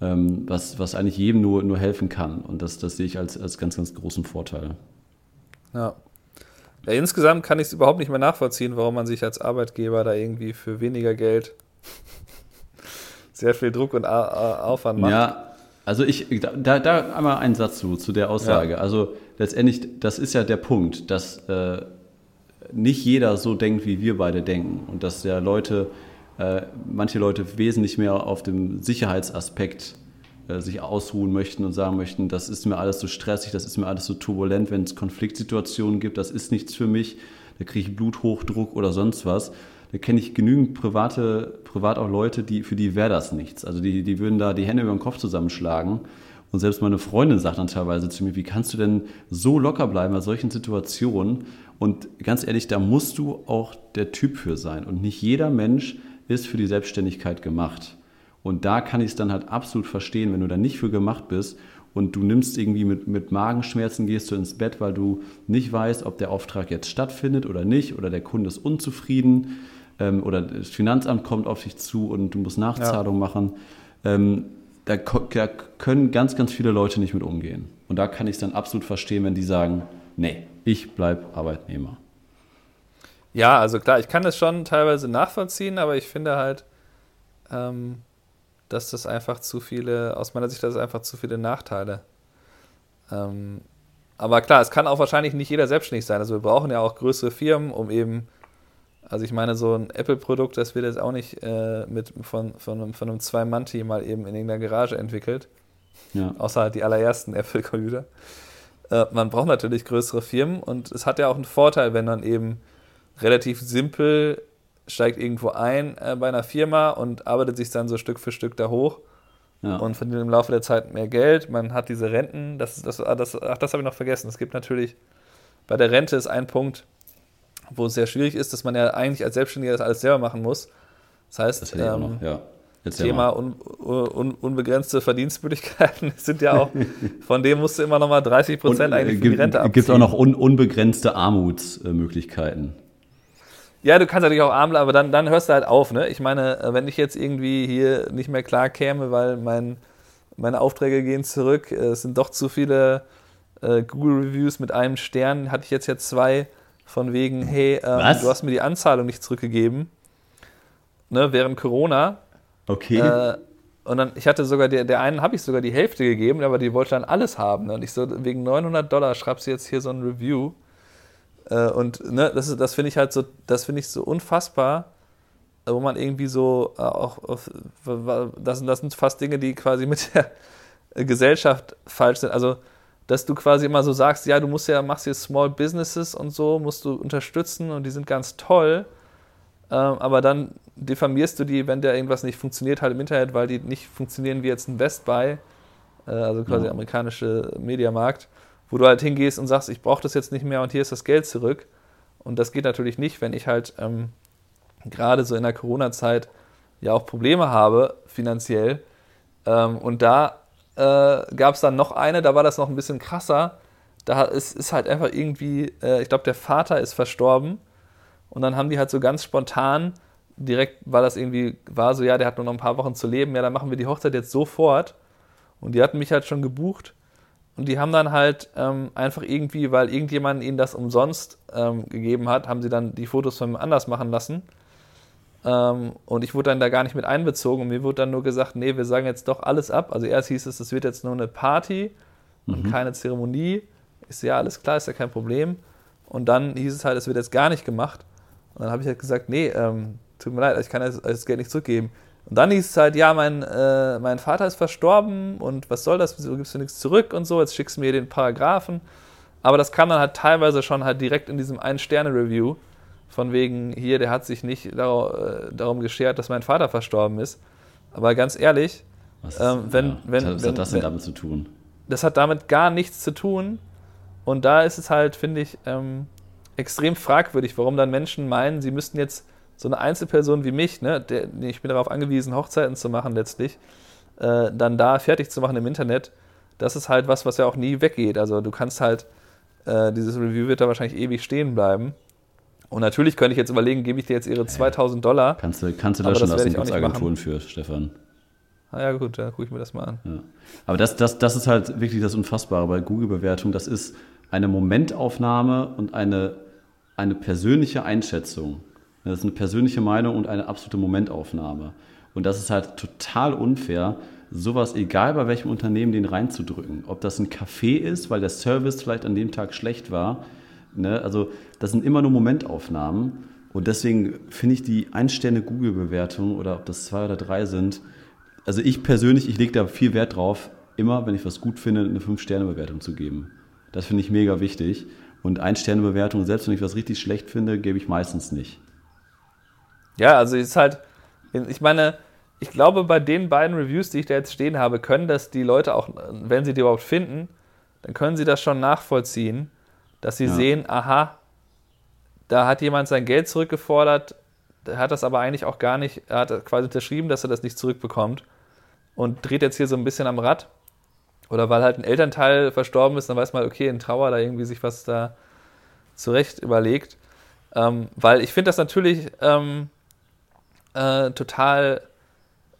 Speaker 1: ähm, was, was eigentlich jedem nur, nur helfen kann. Und das, das sehe ich als, als ganz, ganz großen Vorteil.
Speaker 2: Ja. Ja insgesamt kann ich es überhaupt nicht mehr nachvollziehen, warum man sich als Arbeitgeber da irgendwie für weniger Geld sehr viel Druck und Aufwand macht.
Speaker 1: Ja, also ich, da, da einmal einen Satz zu, zu der Aussage. Ja. Also letztendlich, das ist ja der Punkt, dass äh, nicht jeder so denkt, wie wir beide denken. Und dass ja Leute, äh, manche Leute wesentlich mehr auf dem Sicherheitsaspekt sich ausruhen möchten und sagen möchten, das ist mir alles so stressig, das ist mir alles so turbulent, wenn es Konfliktsituationen gibt, das ist nichts für mich, da kriege ich Bluthochdruck oder sonst was. Da kenne ich genügend private, privat auch Leute, die, für die wäre das nichts. Also die, die würden da die Hände über den Kopf zusammenschlagen. Und selbst meine Freundin sagt dann teilweise zu mir, wie kannst du denn so locker bleiben bei solchen Situationen? Und ganz ehrlich, da musst du auch der Typ für sein. Und nicht jeder Mensch ist für die Selbstständigkeit gemacht. Und da kann ich es dann halt absolut verstehen, wenn du da nicht für gemacht bist und du nimmst irgendwie mit, mit Magenschmerzen, gehst du ins Bett, weil du nicht weißt, ob der Auftrag jetzt stattfindet oder nicht, oder der Kunde ist unzufrieden ähm, oder das Finanzamt kommt auf dich zu und du musst Nachzahlung ja. machen. Ähm, da, da, können ganz, ganz viele Leute nicht mit umgehen. Und da kann ich es dann absolut verstehen, wenn die sagen, nee, ich bleibe Arbeitnehmer.
Speaker 2: Ja, also klar, ich kann das schon teilweise nachvollziehen, aber ich finde halt, ähm, dass das einfach zu viele, aus meiner Sicht, das ist einfach zu viele Nachteile. Ähm, aber klar, es kann auch wahrscheinlich nicht jeder selbstständig sein. Also wir brauchen ja auch größere Firmen, um eben, also ich meine, so ein Apple-Produkt, das wird jetzt auch nicht äh, mit, von, von einem, von einem Zwei-Mann-Team mal eben in irgendeiner Garage entwickelt. Ja. Außer halt die allerersten Apple-Computer. Äh, man braucht natürlich größere Firmen und es hat ja auch einen Vorteil, wenn man eben relativ simpel steigt irgendwo ein äh, bei einer Firma und arbeitet sich dann so Stück für Stück da hoch. ja. und verdient im Laufe der Zeit mehr Geld. Man hat diese Renten, das, das, das, ach, das habe ich noch vergessen. Es gibt natürlich, bei der Rente ist ein Punkt, wo es sehr schwierig ist, dass man ja eigentlich als Selbstständiger das alles selber machen muss. Das heißt, das ähm, ja. Thema un, un, unbegrenzte Verdienstmöglichkeiten sind ja auch, von dem musst du immer noch mal 30 Prozent eigentlich
Speaker 1: für die Rente abziehen. Es gibt auch noch un, unbegrenzte Armutsmöglichkeiten.
Speaker 2: Ja, du kannst natürlich auch arm aber dann, dann hörst du halt auf. Ne? Ich meine, äh, wenn ich jetzt irgendwie hier nicht mehr klar käme, weil mein, meine Aufträge gehen zurück, äh, es sind doch zu viele äh, Google-Reviews mit einem Stern, hatte ich jetzt ja zwei von wegen, hey, ähm, du hast mir die Anzahlung nicht zurückgegeben, ne, während Corona.
Speaker 1: Okay. Äh,
Speaker 2: und dann, ich hatte sogar, der, der einen habe ich sogar die Hälfte gegeben, aber die wollte dann alles haben. Ne? Und ich so, wegen 900 Dollar schreibst du jetzt hier so ein Review. Äh, und ne, das, das finde ich halt so, das finde ich so unfassbar, äh, wo man irgendwie so äh, auch, auf, das, das sind fast Dinge, die quasi mit der Gesellschaft falsch sind. Also, dass du quasi immer so sagst, ja, du musst ja, machst hier Small Businesses und so, musst du unterstützen und die sind ganz toll, ähm, aber dann diffamierst du die, wenn da irgendwas nicht funktioniert, halt im Internet, weil die nicht funktionieren wie jetzt ein Best Buy, also quasi ja. amerikanische Mediamarkt wo du halt hingehst und sagst, ich brauche das jetzt nicht mehr und hier ist das Geld zurück. Und das geht natürlich nicht, wenn ich halt ähm, gerade so in der Corona-Zeit ja auch Probleme habe finanziell. Ähm, und da äh, gab es dann noch eine, da war das noch ein bisschen krasser. Da ist, ist halt einfach irgendwie, äh, ich glaube, der Vater ist verstorben. Und dann haben die halt so ganz spontan, direkt, weil das irgendwie war, so, ja, der hat nur noch ein paar Wochen zu leben, ja, dann machen wir die Hochzeit jetzt sofort. Und die hatten mich halt schon gebucht. Und die haben dann halt ähm, einfach irgendwie, weil irgendjemand ihnen das umsonst ähm, gegeben hat, haben sie dann die Fotos von mir anders machen lassen. Ähm, und ich wurde dann da gar nicht mit einbezogen. Und mir wurde dann nur gesagt, nee, wir sagen jetzt doch alles ab. Also erst hieß es, es wird jetzt nur eine Party und mhm. keine Zeremonie. So, ja, alles klar, ist ja kein Problem. Und dann hieß es halt, es wird jetzt gar nicht gemacht. Und dann habe ich halt gesagt, nee, ähm, tut mir leid, ich kann das, das Geld nicht zurückgeben. Und dann hieß es halt, ja, mein, äh, mein Vater ist verstorben und was soll das, wieso gibst du nichts zurück und so, jetzt schickst du mir den Paragraphen. Aber das kam dann halt teilweise schon halt direkt in diesem Ein-Sterne-Review, von wegen, hier, der hat sich nicht darum, äh, darum geschert, dass mein Vater verstorben ist. Aber ganz ehrlich,
Speaker 1: was, ähm, wenn, ja, wenn, was hat das denn damit zu tun?
Speaker 2: Das hat damit gar nichts zu tun. Und da ist es halt, finde ich, ähm, extrem fragwürdig, warum dann Menschen meinen, sie müssten jetzt so eine Einzelperson wie mich, ne, der, ich bin darauf angewiesen, Hochzeiten zu machen letztlich, äh, dann da fertig zu machen im Internet, das ist halt was, was ja auch nie weggeht. Also du kannst halt, äh, dieses Review wird da wahrscheinlich ewig stehen bleiben. Und natürlich könnte ich jetzt überlegen, gebe ich dir jetzt ihre 2000 Dollar.
Speaker 1: Kannst du, kannst du da schon lassen, gibt Agenturen für, Stefan.
Speaker 2: Ah ja gut, dann gucke ich mir das mal an. Ja.
Speaker 1: Aber das, das, das ist halt wirklich das Unfassbare bei Google-Bewertung. Das ist eine Momentaufnahme und eine, eine persönliche Einschätzung. Das ist eine persönliche Meinung und eine absolute Momentaufnahme. Und das ist halt total unfair, sowas, egal bei welchem Unternehmen, den reinzudrücken. Ob das ein Café ist, weil der Service vielleicht an dem Tag schlecht war. Ne? Also das sind immer nur Momentaufnahmen. Und deswegen finde ich die Ein-Sterne-Google-Bewertung oder ob das zwei oder drei sind, also ich persönlich, ich lege da viel Wert drauf, immer, wenn ich was gut finde, eine Fünf-Sterne-Bewertung zu geben. Das finde ich mega wichtig. Und Ein-Sterne-Bewertung, selbst wenn ich was richtig schlecht finde, gebe ich meistens nicht.
Speaker 2: Ja, also es ist halt, ich meine, ich glaube, bei den beiden Reviews, die ich da jetzt stehen habe, können das die Leute auch, wenn sie die überhaupt finden, dann können sie das schon nachvollziehen, dass sie ja. sehen, aha, da hat jemand sein Geld zurückgefordert, der hat das aber eigentlich auch gar nicht, er hat quasi unterschrieben, dass er das nicht zurückbekommt und dreht jetzt hier so ein bisschen am Rad. Oder weil halt ein Elternteil verstorben ist, dann weiß man, okay, in Trauer da irgendwie sich was da zurecht überlegt. Ähm, weil ich finde das natürlich, ähm, äh, total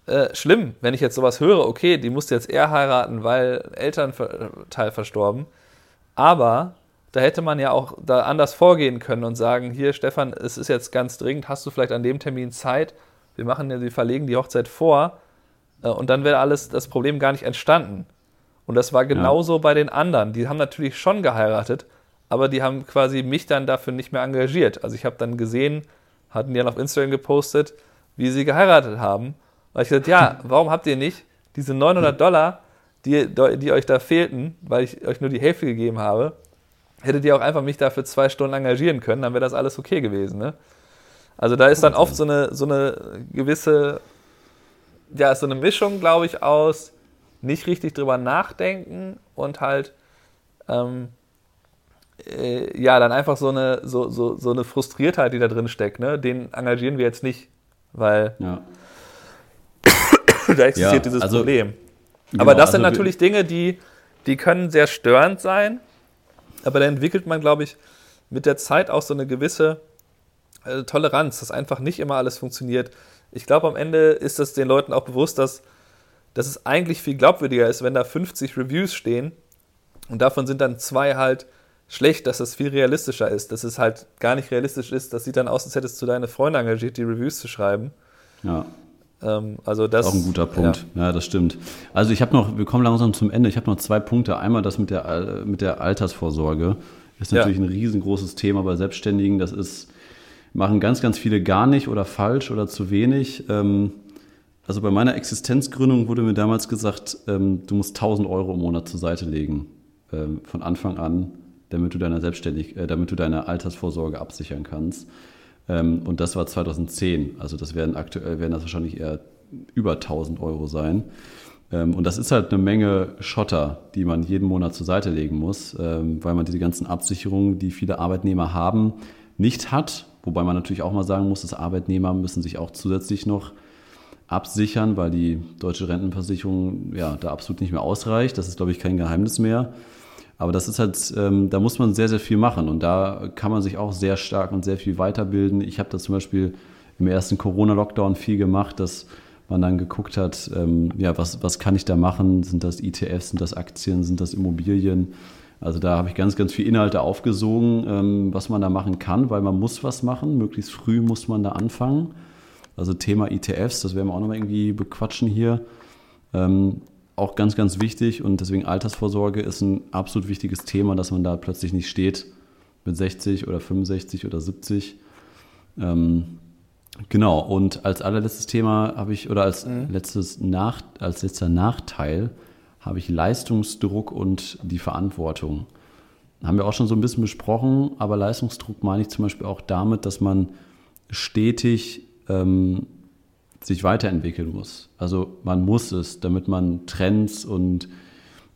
Speaker 2: äh, schlimm, wenn ich jetzt sowas höre. Okay, die musste jetzt eher heiraten, weil Elternteil verstorben. Aber da hätte man ja auch da anders vorgehen können und sagen: Hier, Stefan, es ist jetzt ganz dringend, hast du vielleicht an dem Termin Zeit? Wir machen ja, wir verlegen die Hochzeit vor. Äh, und dann wäre alles das Problem gar nicht entstanden. Und das war genauso ja. bei den anderen. Die haben natürlich schon geheiratet, aber die haben quasi mich dann dafür nicht mehr engagiert. Also ich habe dann gesehen, hatten die dann auf Instagram gepostet, wie sie geheiratet haben. Und ich gesagt, ja, warum habt ihr nicht diese 900 Dollar, die, die euch da fehlten, weil ich euch nur die Hälfte gegeben habe, hättet ihr auch einfach mich dafür zwei Stunden engagieren können, dann wäre das alles okay gewesen. Ne? Also da ist dann oft so eine, so eine gewisse, ja, so eine Mischung, glaube ich, aus, nicht richtig drüber nachdenken und halt ähm, äh, ja, dann einfach so eine, so, so, so eine Frustriertheit, die da drin steckt, ne? den engagieren wir jetzt nicht, weil
Speaker 1: Ja.
Speaker 2: da existiert
Speaker 1: Ja,
Speaker 2: dieses
Speaker 1: also-
Speaker 2: Problem.
Speaker 1: Genau,
Speaker 2: aber das sind
Speaker 1: also wir-
Speaker 2: natürlich Dinge, die, die können sehr störend sein, aber da entwickelt man, glaube ich, mit der Zeit auch so eine gewisse äh, Toleranz, dass einfach nicht immer alles funktioniert. Ich glaube, am Ende ist es den Leuten auch bewusst, dass, dass es eigentlich viel glaubwürdiger ist, wenn da 50 Reviews stehen und davon sind dann zwei halt schlecht, dass das viel realistischer ist, dass es halt gar nicht realistisch ist. Das sieht dann aus, als hättest du deine Freunde engagiert, die Reviews zu schreiben.
Speaker 1: Ja.
Speaker 2: Ähm, also das
Speaker 1: Auch ein guter Punkt. Ja, das stimmt. Also ich habe noch, wir kommen langsam zum Ende. Ich habe noch zwei Punkte. Einmal das mit der, Al- mit der Altersvorsorge. Ist
Speaker 2: Ja.
Speaker 1: natürlich ein riesengroßes Thema bei Selbstständigen. Das ist, machen ganz, ganz viele gar nicht oder falsch oder zu wenig. Ähm, also bei meiner Existenzgründung wurde mir damals gesagt, ähm, du musst 1000 Euro im Monat zur Seite legen. Ähm, von Anfang an, damit du deine Selbstständig, äh, damit du deine Altersvorsorge absichern kannst. Ähm, und das war 2010. Also das werden aktuell werden das wahrscheinlich eher über 1000 Euro sein. Ähm, und das ist halt eine Menge Schotter, die man jeden Monat zur Seite legen muss, ähm, weil man diese ganzen Absicherungen, die viele Arbeitnehmer haben, nicht hat. Wobei man natürlich auch mal sagen muss, dass Arbeitnehmer müssen sich auch zusätzlich noch absichern, weil die deutsche Rentenversicherung ja da absolut nicht mehr ausreicht. Das ist, glaube ich, kein Geheimnis mehr. Aber das ist halt, ähm, da muss man sehr, sehr viel machen und da kann man sich auch sehr stark und sehr viel weiterbilden. Ich habe da zum Beispiel im ersten Corona-Lockdown viel gemacht, dass man dann geguckt hat, ähm, ja, was, was kann ich da machen? Sind das ETFs, sind das Aktien, sind das Immobilien? Also da habe ich ganz, ganz viel Inhalte aufgesogen, ähm, was man da machen kann, weil man muss was machen. Möglichst früh muss man da anfangen. Also Thema ETFs, das werden wir auch nochmal irgendwie bequatschen hier. Ähm, auch ganz, ganz wichtig und deswegen Altersvorsorge ist ein absolut wichtiges Thema, dass man da plötzlich nicht steht mit 60 oder 65 oder 70. Ähm, genau, und als allerletztes Thema habe ich, oder als, letztes Nach, als letzter Nachteil habe ich Leistungsdruck und die Verantwortung. Haben wir auch schon so ein bisschen besprochen, aber Leistungsdruck meine ich zum Beispiel auch damit, dass man stetig ähm, sich weiterentwickeln muss. Also man muss es, damit man Trends und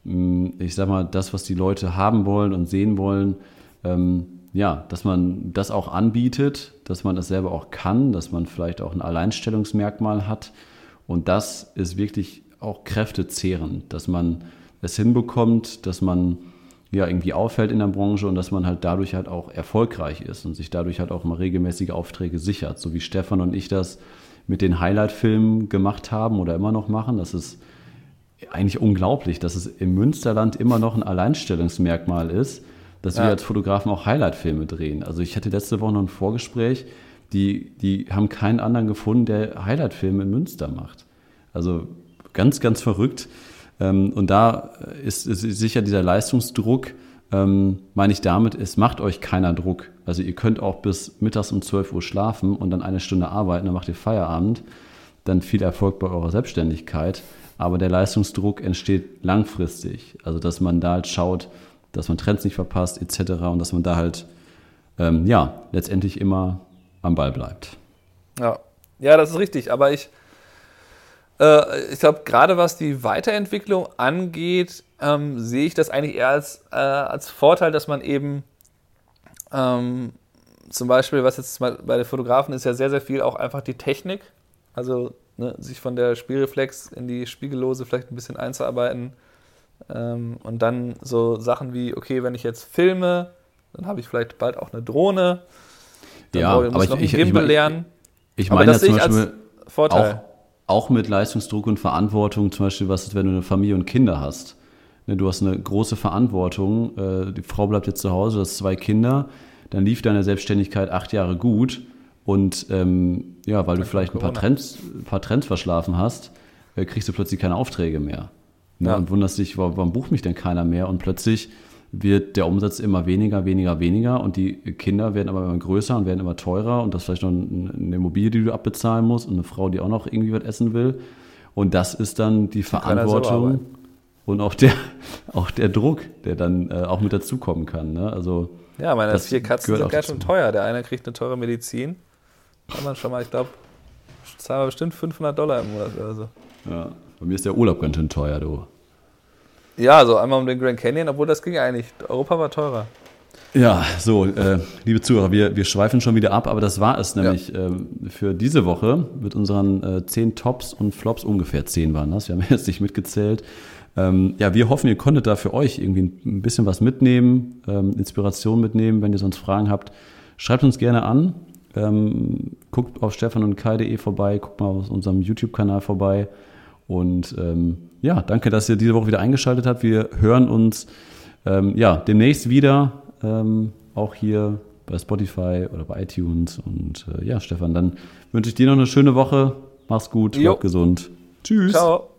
Speaker 1: mh, ich sag mal, das, was die Leute haben wollen und sehen wollen, ähm, ja, dass man das auch anbietet, dass man das selber auch kann, dass man vielleicht auch ein Alleinstellungsmerkmal hat. Und das ist wirklich auch kräftezehrend, dass man es hinbekommt, dass man ja irgendwie auffällt in der Branche und dass man halt dadurch halt auch erfolgreich ist und sich dadurch halt auch mal regelmäßige Aufträge sichert, so wie Stefan und ich das mit den Highlight-Filmen gemacht haben oder immer noch machen. Das ist eigentlich unglaublich, dass es im Münsterland immer noch ein Alleinstellungsmerkmal ist, dass
Speaker 2: Ja.
Speaker 1: wir als Fotografen auch Highlight-Filme drehen. Also ich hatte letzte Woche noch ein Vorgespräch, die, die haben keinen anderen gefunden, der Highlight-Filme in Münster macht. Also ganz, ganz verrückt. Ähm, Und da ist, ist sicher dieser Leistungsdruck, ähm, meine ich damit, es macht euch keiner Druck. Also ihr könnt auch bis mittags um 12 Uhr schlafen und dann eine Stunde arbeiten, dann macht ihr Feierabend. Dann viel Erfolg bei eurer Selbstständigkeit. Aber der Leistungsdruck entsteht langfristig. Also dass man da halt schaut, dass man Trends nicht verpasst etc. und dass man da halt ähm, ja letztendlich immer am Ball bleibt.
Speaker 2: Ja, ja das ist richtig. Aber ich, äh, ich glaube, gerade was die Weiterentwicklung angeht, ähm, sehe ich das eigentlich eher als, äh, als Vorteil, dass man eben ähm, zum Beispiel, was jetzt mal bei den Fotografen ist ja sehr, sehr viel auch einfach die Technik. Also ne, sich von der Spielreflex in die Spiegellose vielleicht ein bisschen einzuarbeiten. Ähm, und dann so Sachen wie, okay, wenn ich jetzt filme, dann habe ich vielleicht bald auch eine Drohne. Dann
Speaker 1: Ja,
Speaker 2: brauche- muss
Speaker 1: aber ich-
Speaker 2: noch
Speaker 1: ich- ich
Speaker 2: Gimbal
Speaker 1: mein-
Speaker 2: lernen.
Speaker 1: Ich
Speaker 2: Aber
Speaker 1: meine ja
Speaker 2: das sehe ich als Vorteil.
Speaker 1: auch, auch mit Leistungsdruck und Verantwortung, zum Beispiel, was ist, wenn du eine Familie und Kinder hast. Ne, Du hast eine große Verantwortung, äh, die Frau bleibt jetzt zu Hause, du hast zwei Kinder, dann lief deine Selbstständigkeit acht Jahre gut und ähm, ja, weil du vielleicht ein paar. Trends, ein paar Trends verschlafen hast, äh, kriegst du plötzlich keine Aufträge mehr. Ne,
Speaker 2: Ja.
Speaker 1: Und wunderst dich, warum bucht mich denn keiner mehr? Und plötzlich wird der Umsatz immer weniger, weniger, weniger und die Kinder werden aber immer größer und werden immer teurer und das ist vielleicht noch ein- eine Immobilie, die du abbezahlen musst und eine Frau, die auch noch irgendwie was essen will. Und das ist dann die
Speaker 2: selber
Speaker 1: Verantwortung und auch der, auch der Druck, der dann äh, auch mit dazukommen kann. Ne? Also
Speaker 2: Ja, meine vier Katzen sind
Speaker 1: auch
Speaker 2: ganz schön teuer. Der eine kriegt eine teure Medizin. Kann man schon mal, ich glaube, zahlen wir bestimmt 500 Dollar im Monat oder so.
Speaker 1: Ja. Bei mir ist der Urlaub ganz schön teuer, du.
Speaker 2: Ja, also einmal um den Grand Canyon, obwohl das ging eigentlich. Europa war teurer.
Speaker 1: Ja, so, äh, liebe Zuhörer, wir, wir schweifen schon wieder ab, aber das war es nämlich ja. ähm, für diese Woche mit unseren äh, zehn Tops und Flops, ungefähr zehn waren das, wir haben jetzt nicht mitgezählt. Ähm, ja, wir hoffen, ihr konntet da für euch irgendwie ein bisschen was mitnehmen, ähm, Inspiration mitnehmen. Wenn ihr sonst Fragen habt, schreibt uns gerne an. Ähm, guckt auf stefan und kai.de vorbei, guckt mal auf unserem YouTube-Kanal vorbei. Und ähm, ja, danke, dass ihr diese Woche wieder eingeschaltet habt. Wir hören uns ähm, ja, demnächst wieder ähm, auch hier bei Spotify oder bei iTunes. Und äh, ja, Stefan, dann wünsche ich dir noch eine schöne Woche. Mach's gut, bleib gesund. Tschüss. Ciao.